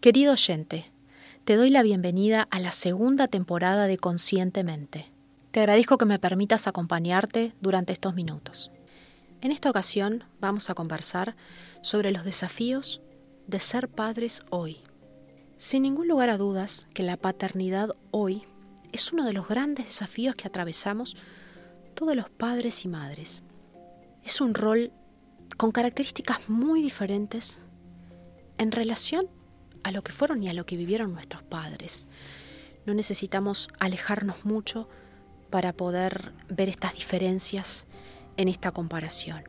Querido oyente, te doy la bienvenida a la segunda temporada de Conscientemente. Te agradezco que me permitas acompañarte durante estos minutos. En esta ocasión vamos a conversar sobre los desafíos de ser padres hoy. Sin ningún lugar a dudas que la paternidad hoy es uno de los grandes desafíos que atravesamos todos los padres y madres. Es un rol con características muy diferentes en relación a lo que fueron y a lo que vivieron nuestros padres. No necesitamos alejarnos mucho para poder ver estas diferencias en esta comparación.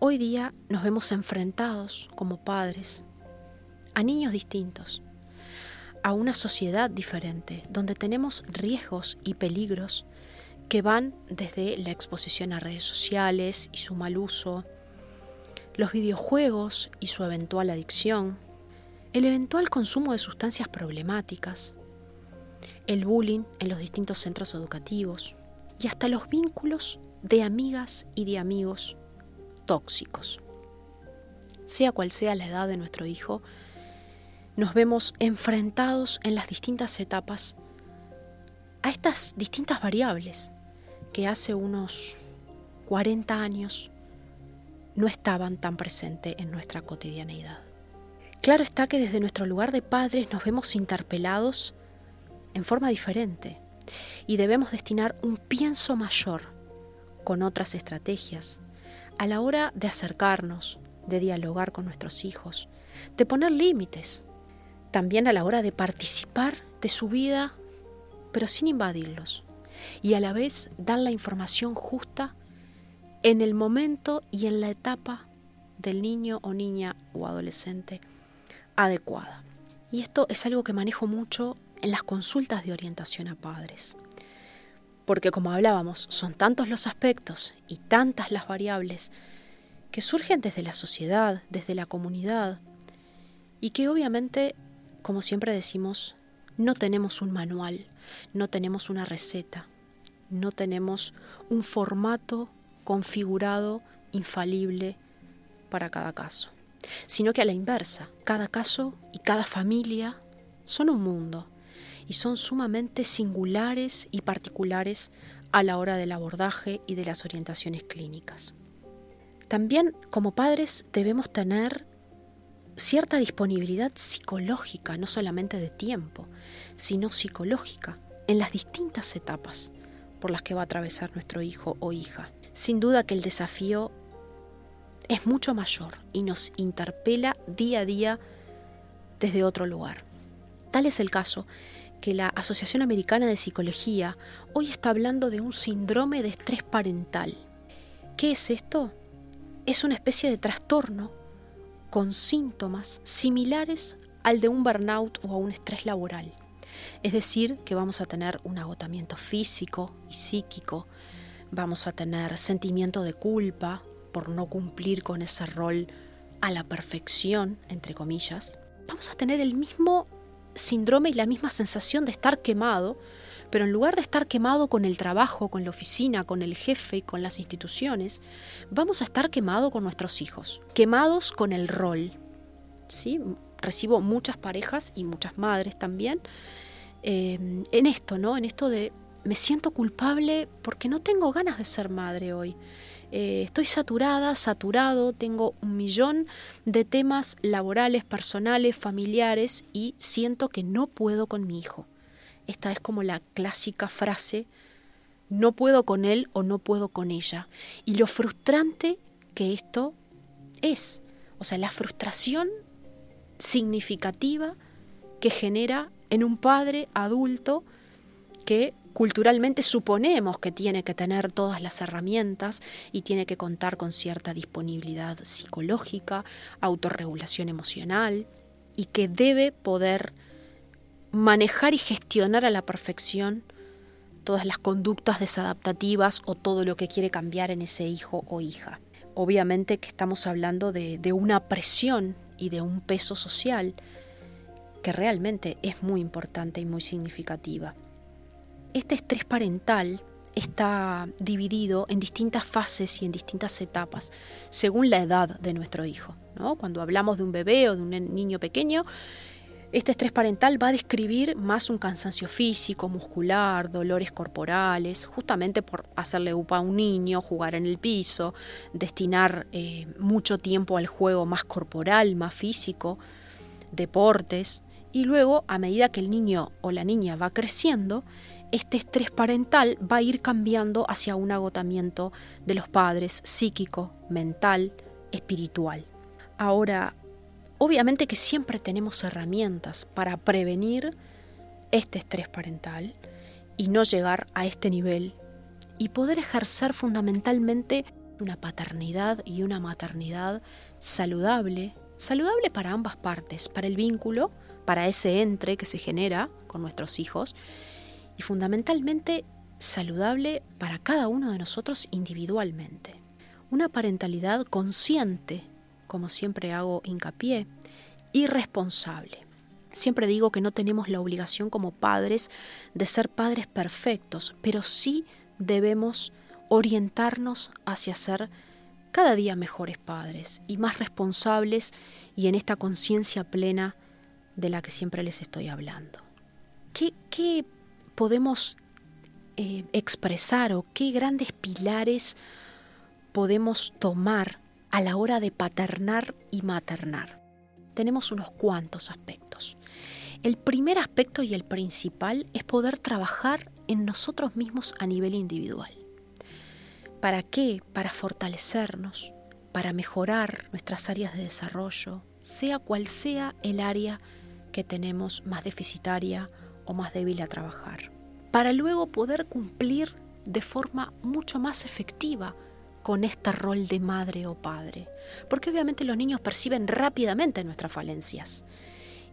Hoy día nos vemos enfrentados como padres a niños distintos, a una sociedad diferente, donde tenemos riesgos y peligros que van desde la exposición a redes sociales y su mal uso, los videojuegos y su eventual adicción, el eventual consumo de sustancias problemáticas, el bullying en los distintos centros educativos y hasta los vínculos de amigas y de amigos tóxicos. Sea cual sea la edad de nuestro hijo, nos vemos enfrentados en las distintas etapas a estas distintas variables que hace unos 40 años no estaban tan presentes en nuestra cotidianeidad. Claro está que desde nuestro lugar de padres nos vemos interpelados en forma diferente y debemos destinar un pienso mayor con otras estrategias a la hora de acercarnos, de dialogar con nuestros hijos, de poner límites, también a la hora de participar de su vida, pero sin invadirlos, y a la vez dar la información justa en el momento y en la etapa del niño o niña o adolescente adecuada. Y esto es algo que manejo mucho en las consultas de orientación a padres. Porque como hablábamos, son tantos los aspectos y tantas las variables que surgen desde la sociedad, desde la comunidad, y que obviamente, como siempre decimos, no tenemos un manual, no tenemos una receta, no tenemos un formato configurado, infalible para cada caso sino que a la inversa, cada caso y cada familia son un mundo y son sumamente singulares y particulares a la hora del abordaje y de las orientaciones clínicas. También como padres debemos tener cierta disponibilidad psicológica, no solamente de tiempo, sino psicológica, en las distintas etapas por las que va a atravesar nuestro hijo o hija. Sin duda que el desafío es mucho mayor y nos interpela día a día desde otro lugar. Tal es el caso que la Asociación Americana de Psicología hoy está hablando de un síndrome de estrés parental. ¿Qué es esto? Es una especie de trastorno con síntomas similares al de un burnout o a un estrés laboral. Es decir, que vamos a tener un agotamiento físico y psíquico, vamos a tener sentimiento de culpa, por no cumplir con ese rol a la perfección, entre comillas, vamos a tener el mismo síndrome y la misma sensación de estar quemado, pero en lugar de estar quemado con el trabajo, con la oficina, con el jefe y con las instituciones, vamos a estar quemado con nuestros hijos, quemados con el rol. ¿sí? Recibo muchas parejas y muchas madres también eh, en esto, ¿no? En esto de me siento culpable porque no tengo ganas de ser madre hoy. Eh, estoy saturada, saturado, tengo un millón de temas laborales, personales, familiares y siento que no puedo con mi hijo. Esta es como la clásica frase, no puedo con él o no puedo con ella. Y lo frustrante que esto es, o sea, la frustración significativa que genera en un padre adulto que culturalmente suponemos que tiene que tener todas las herramientas y tiene que contar con cierta disponibilidad psicológica, autorregulación emocional y que debe poder manejar y gestionar a la perfección todas las conductas desadaptativas o todo lo que quiere cambiar en ese hijo o hija. Obviamente que estamos hablando de, de una presión y de un peso social que realmente es muy importante y muy significativa. Este estrés parental está dividido en distintas fases y en distintas etapas, según la edad de nuestro hijo. Cuando hablamos de un bebé o de un niño pequeño, Este estrés parental va a describir más un cansancio físico, muscular, dolores corporales, justamente por hacerle upa a un niño, jugar en el piso, destinar eh, mucho tiempo al juego más corporal, más físico, deportes, y luego, a medida que el niño o la niña va creciendo, este estrés parental va a ir cambiando hacia un agotamiento de los padres psíquico, mental, espiritual. Ahora, obviamente que siempre tenemos herramientas para prevenir este estrés parental y no llegar a este nivel y poder ejercer fundamentalmente una paternidad y una maternidad saludable, saludable para ambas partes, para el vínculo, para ese entre que se genera con nuestros hijos y fundamentalmente saludable para cada uno de nosotros individualmente. Una parentalidad consciente, como siempre hago hincapié, y responsable. Siempre digo que no tenemos la obligación como padres de ser padres perfectos, pero sí debemos orientarnos hacia ser cada día mejores padres y más responsables y en esta conciencia plena de la que siempre les estoy hablando. ¿Qué, qué podemos eh, expresar o qué grandes pilares podemos tomar a la hora de paternar y maternar. Tenemos unos cuantos aspectos. El primer aspecto y el principal es poder trabajar en nosotros mismos a nivel individual. ¿Para qué? Para fortalecernos, para mejorar nuestras áreas de desarrollo, sea cual sea el área que tenemos más deficitaria o más débil a trabajar, para luego poder cumplir de forma mucho más efectiva con este rol de madre o padre, porque obviamente los niños perciben rápidamente nuestras falencias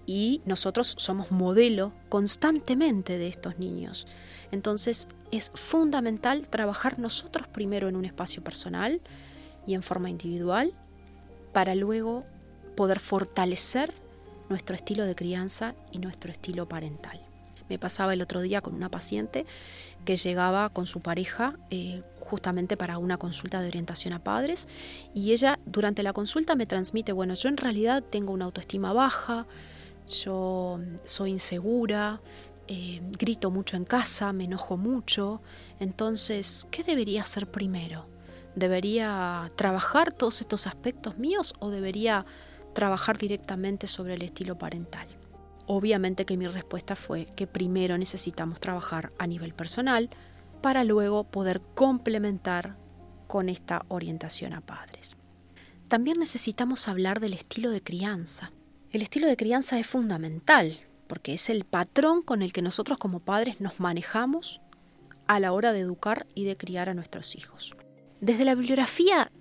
y nosotros somos modelo constantemente de estos niños. Entonces es fundamental trabajar nosotros primero en un espacio personal y en forma individual para luego poder fortalecer nuestro estilo de crianza y nuestro estilo parental. Me pasaba el otro día con una paciente que llegaba con su pareja eh, justamente para una consulta de orientación a padres y ella durante la consulta me transmite, bueno, yo en realidad tengo una autoestima baja, yo soy insegura, eh, grito mucho en casa, me enojo mucho, entonces, ¿qué debería hacer primero? ¿Debería trabajar todos estos aspectos míos o debería trabajar directamente sobre el estilo parental? Obviamente que mi respuesta fue que primero necesitamos trabajar a nivel personal para luego poder complementar con esta orientación a padres. También necesitamos hablar del estilo de crianza. El estilo de crianza es fundamental porque es el patrón con el que nosotros como padres nos manejamos a la hora de educar y de criar a nuestros hijos. Desde la bibliografía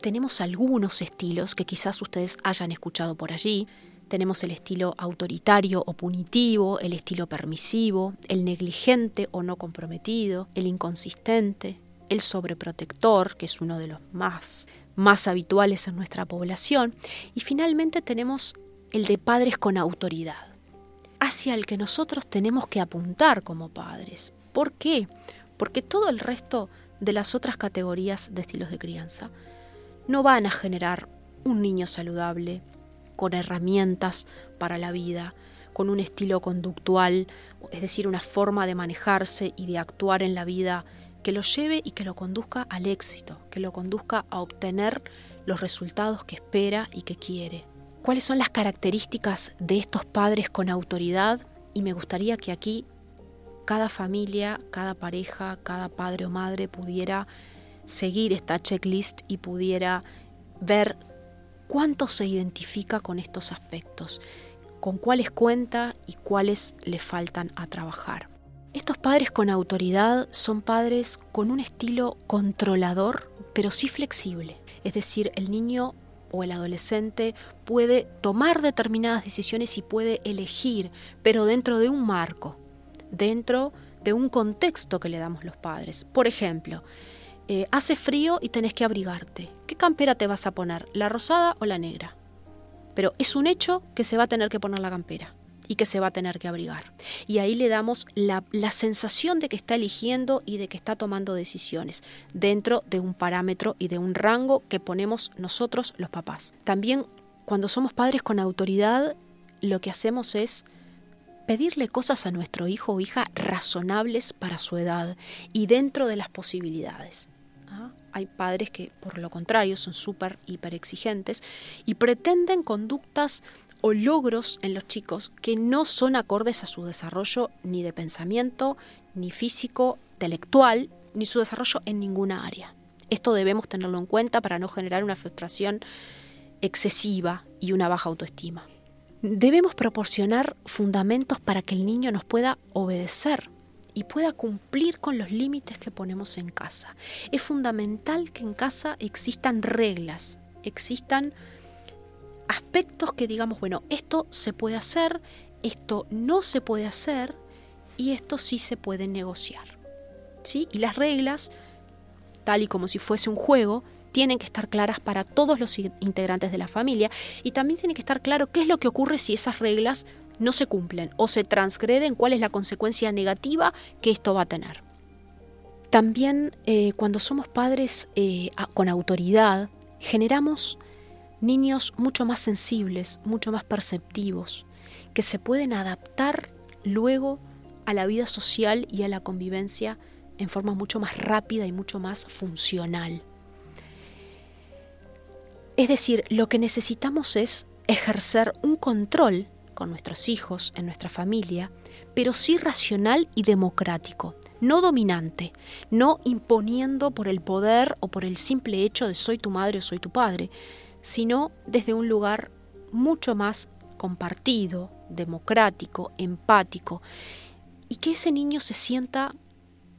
tenemos algunos estilos que quizás ustedes hayan escuchado por allí, tenemos el estilo autoritario o punitivo, el estilo permisivo, el negligente o no comprometido, el inconsistente, el sobreprotector, que es uno de los más, más habituales en nuestra población, y finalmente tenemos el de padres con autoridad, hacia el que nosotros tenemos que apuntar como padres. ¿Por qué? Porque todo el resto de las otras categorías de estilos de crianza no van a generar un niño saludable, con herramientas para la vida, con un estilo conductual, es decir, una forma de manejarse y de actuar en la vida que lo lleve y que lo conduzca al éxito, que lo conduzca a obtener los resultados que espera y que quiere. ¿Cuáles son las características de estos padres con autoridad? Y me gustaría que aquí cada familia, cada pareja, cada padre o madre pudiera seguir esta checklist y pudiera ver cuánto se identifica con estos aspectos, con cuáles cuenta y cuáles le faltan a trabajar. Estos padres con autoridad son padres con un estilo controlador, pero sí flexible. Es decir, el niño o el adolescente puede tomar determinadas decisiones y puede elegir, pero dentro de un marco, dentro de un contexto que le damos los padres. Por ejemplo, eh, hace frío y tenés que abrigarte. ¿Qué campera te vas a poner? ¿La rosada o la negra? Pero es un hecho que se va a tener que poner la campera y que se va a tener que abrigar. Y ahí le damos la, la, sensación de que está eligiendo y de que está tomando decisiones dentro de un parámetro y de un rango que ponemos nosotros los papás. También cuando somos padres con autoridad, lo que hacemos es pedirle cosas a nuestro hijo o hija razonables para su edad y dentro de las posibilidades. Hay padres que, por lo contrario, son súper, hiper exigentes y pretenden conductas o logros en los chicos que no son acordes a su desarrollo ni de pensamiento, ni físico, intelectual, ni su desarrollo en ninguna área. Esto debemos tenerlo en cuenta para no generar una frustración excesiva y una baja autoestima. Debemos proporcionar fundamentos para que el niño nos pueda obedecer y pueda cumplir con los límites que ponemos en casa. Es fundamental que en casa existan reglas, existan aspectos que digamos, bueno, esto se puede hacer, esto no se puede hacer y esto sí se puede negociar. ¿Sí? Y las reglas, tal y como si fuese un juego, tienen que estar claras para todos los integrantes de la familia y también tiene que estar claro qué es lo que ocurre si esas reglas no se cumplen o se transgreden, cuál es la consecuencia negativa que esto va a tener. También eh, cuando somos padres eh, con autoridad, generamos niños mucho más sensibles, mucho más perceptivos, que se pueden adaptar luego a la vida social y a la convivencia en forma mucho más rápida y mucho más funcional. Es decir, lo que necesitamos es ejercer un control con nuestros hijos, en nuestra familia, pero sí racional y democrático, no dominante, no imponiendo por el poder o por el simple hecho de soy tu madre o soy tu padre, sino desde un lugar mucho más compartido, democrático, empático, y que ese niño se sienta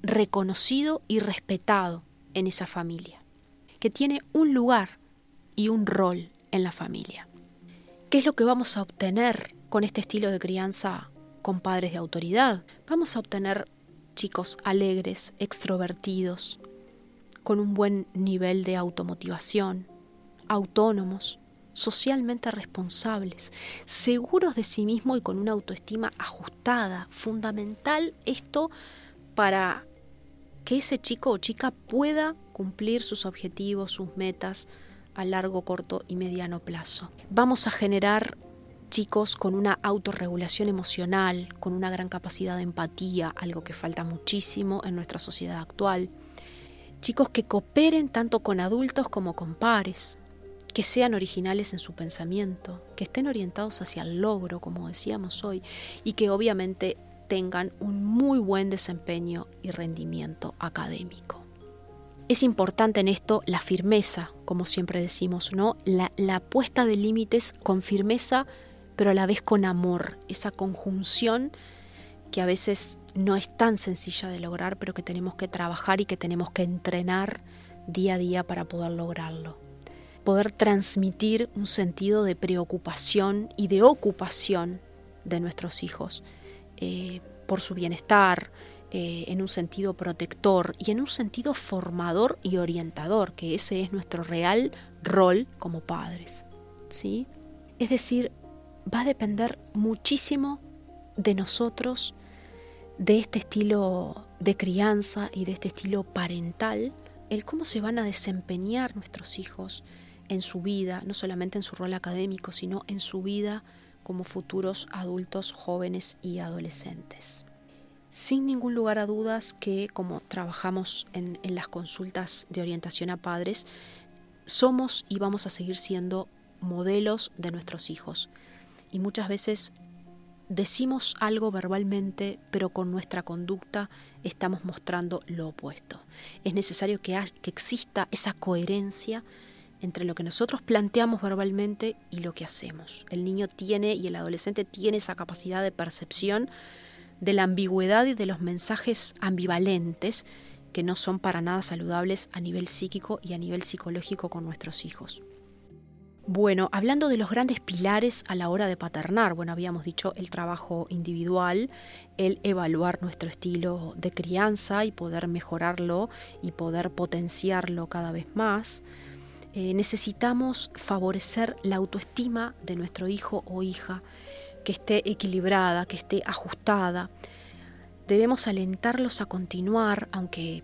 reconocido y respetado en esa familia, que tiene un lugar y un rol en la familia. ¿Qué es lo que vamos a obtener con este estilo de crianza con padres de autoridad? Vamos a obtener chicos alegres, extrovertidos, con un buen nivel de automotivación, autónomos, socialmente responsables, seguros de sí mismos y con una autoestima ajustada. Fundamental esto para que ese chico o chica pueda cumplir sus objetivos, sus metas, a largo, corto y mediano plazo. Vamos a generar chicos con una autorregulación emocional, con una gran capacidad de empatía, algo que falta muchísimo en nuestra sociedad actual. Chicos que cooperen tanto con adultos como con pares, que sean originales en su pensamiento, que estén orientados hacia el logro, como decíamos hoy, y que obviamente tengan un muy buen desempeño y rendimiento académico. Es importante en esto la firmeza, como siempre decimos, ¿no? La, la puesta de límites con firmeza, pero a la vez con amor, esa conjunción que a veces no es tan sencilla de lograr, pero que tenemos que trabajar y que tenemos que entrenar día a día para poder lograrlo. Poder transmitir un sentido de preocupación y de ocupación de nuestros hijos eh, por su bienestar, eh, en un sentido protector y en un sentido formador y orientador, que ese es nuestro real rol como padres. ¿sí? Es decir, va a depender muchísimo de nosotros, de este estilo de crianza y de este estilo parental, el cómo se van a desempeñar nuestros hijos en su vida, no solamente en su rol académico, sino en su vida como futuros adultos, jóvenes y adolescentes sin ningún lugar a dudas que, como trabajamos en, las consultas de orientación a padres, somos y vamos a seguir siendo modelos de nuestros hijos. Y muchas veces decimos algo verbalmente, pero con nuestra conducta estamos mostrando lo opuesto. Es necesario que, que exista esa coherencia entre lo que nosotros planteamos verbalmente y lo que hacemos. El niño tiene y el adolescente tiene esa capacidad de percepción de la ambigüedad y de los mensajes ambivalentes que no son para nada saludables a nivel psíquico y a nivel psicológico con nuestros hijos. Bueno, hablando de los grandes pilares a la hora de paternar, bueno, habíamos dicho el trabajo individual, el evaluar nuestro estilo de crianza y poder mejorarlo y poder potenciarlo cada vez más. Eh, necesitamos favorecer la autoestima de nuestro hijo o hija que esté equilibrada, que esté ajustada. Debemos alentarlos a continuar, aunque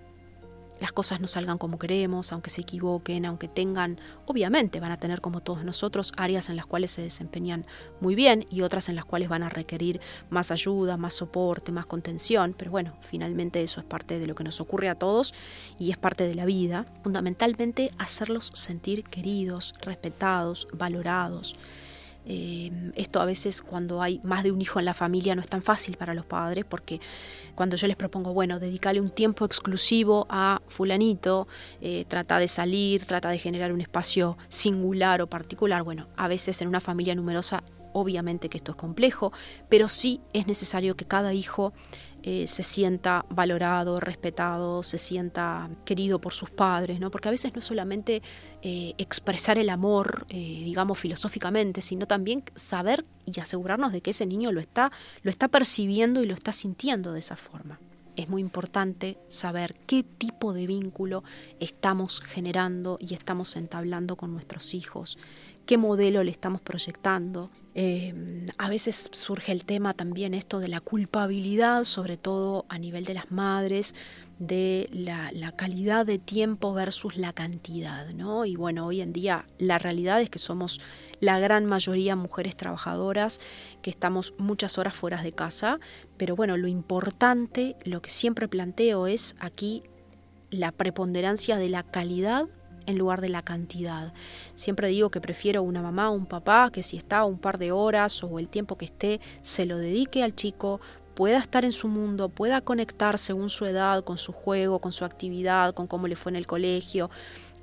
las cosas no salgan como queremos, aunque se equivoquen, aunque tengan, obviamente van a tener como todos nosotros áreas en las cuales se desempeñan muy bien y otras en las cuales van a requerir más ayuda, más soporte, más contención, pero bueno, finalmente eso es parte de lo que nos ocurre a todos y es parte de la vida. Fundamentalmente hacerlos sentir queridos, respetados, valorados. Eh, esto a veces cuando hay más de un hijo en la familia no es tan fácil para los padres porque cuando yo les propongo, bueno, dedicarle un tiempo exclusivo a fulanito, eh, trata de salir, trata de generar un espacio singular o particular, bueno, a veces en una familia numerosa obviamente que esto es complejo, pero sí es necesario que cada hijo eh, se sienta valorado, respetado, se sienta querido por sus padres, ¿no? Porque a veces no es solamente eh, expresar el amor, eh, digamos, filosóficamente, sino también saber y asegurarnos de que ese niño lo está, lo está percibiendo y lo está sintiendo de esa forma es muy importante saber qué tipo de vínculo estamos generando y estamos entablando con nuestros hijos, qué modelo le estamos proyectando. Eh, a veces surge el tema también esto de la culpabilidad, sobre todo a nivel de las madres, de la, calidad de tiempo versus la cantidad, ¿no? Y bueno, hoy en día la realidad es que somos la gran mayoría mujeres trabajadoras, que estamos muchas horas fuera de casa, pero bueno, lo importante, lo que siempre planteo es aquí la preponderancia de la calidad en lugar de la cantidad. Siempre digo que prefiero una mamá o un papá que si está un par de horas o el tiempo que esté, se lo dedique al chico, pueda estar en su mundo, pueda conectar según su edad, con su juego, con su actividad, con cómo le fue en el colegio,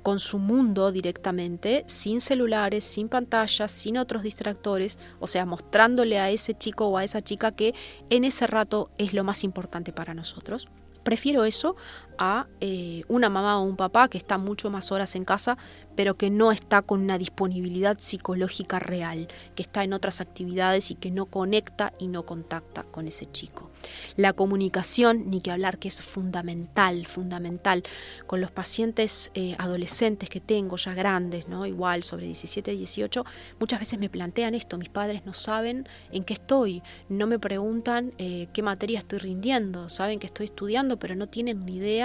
con su mundo directamente, sin celulares, sin pantallas, sin otros distractores, o sea, mostrándole a ese chico o a esa chica que en ese rato es lo más importante para nosotros. Prefiero eso a eh, una mamá o un papá que está mucho más horas en casa, pero que no está con una disponibilidad psicológica real, que está en otras actividades y que no conecta y no contacta con ese chico. La comunicación, ni que hablar, que es fundamental, fundamental. Con los pacientes eh, adolescentes que tengo, ya grandes, ¿no? igual sobre 17, 18, muchas veces me plantean esto, mis padres no saben en qué estoy, no me preguntan eh, qué materia estoy rindiendo, saben que estoy estudiando, pero no tienen ni idea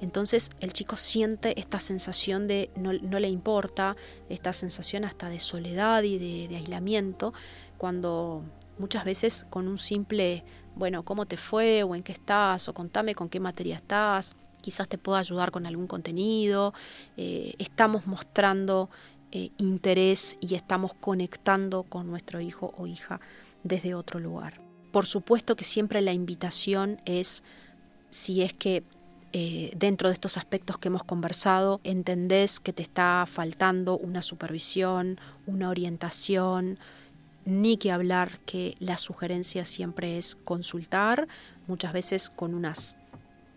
entonces el chico siente esta sensación de no, le importa, esta sensación hasta de soledad y de, aislamiento, cuando muchas veces con un simple, bueno, ¿cómo te fue? o en qué estás, o contame con qué materia estás, quizás te pueda ayudar con algún contenido, eh, estamos mostrando eh, interés y estamos conectando con nuestro hijo o hija desde otro lugar. Por supuesto que siempre la invitación es, si es que eh, dentro de estos aspectos que hemos conversado, entendés que te está faltando una supervisión, una orientación, ni que hablar que la sugerencia siempre es consultar, muchas veces con unas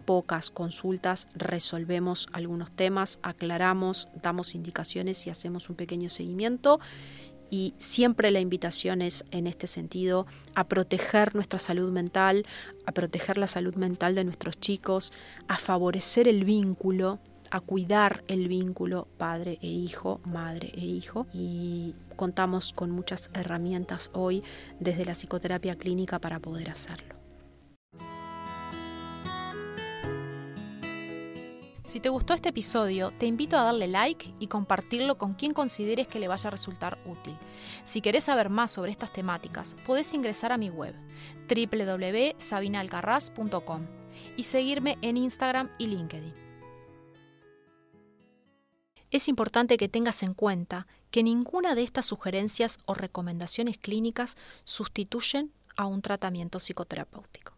pocas consultas resolvemos algunos temas, aclaramos, damos indicaciones y hacemos un pequeño seguimiento y siempre la invitación es en este sentido a proteger nuestra salud mental, a proteger la salud mental de nuestros chicos, a favorecer el vínculo, a cuidar el vínculo padre e hijo, madre e hijo y contamos con muchas herramientas hoy desde la psicoterapia clínica para poder hacerlo. Si te gustó este episodio, te invito a darle like y compartirlo con quien consideres que le vaya a resultar útil. Si querés saber más sobre estas temáticas, podés ingresar a mi web www.sabinalcarraz.com y seguirme en Instagram y LinkedIn. Es importante que tengas en cuenta que ninguna de estas sugerencias o recomendaciones clínicas sustituyen a un tratamiento psicoterapéutico.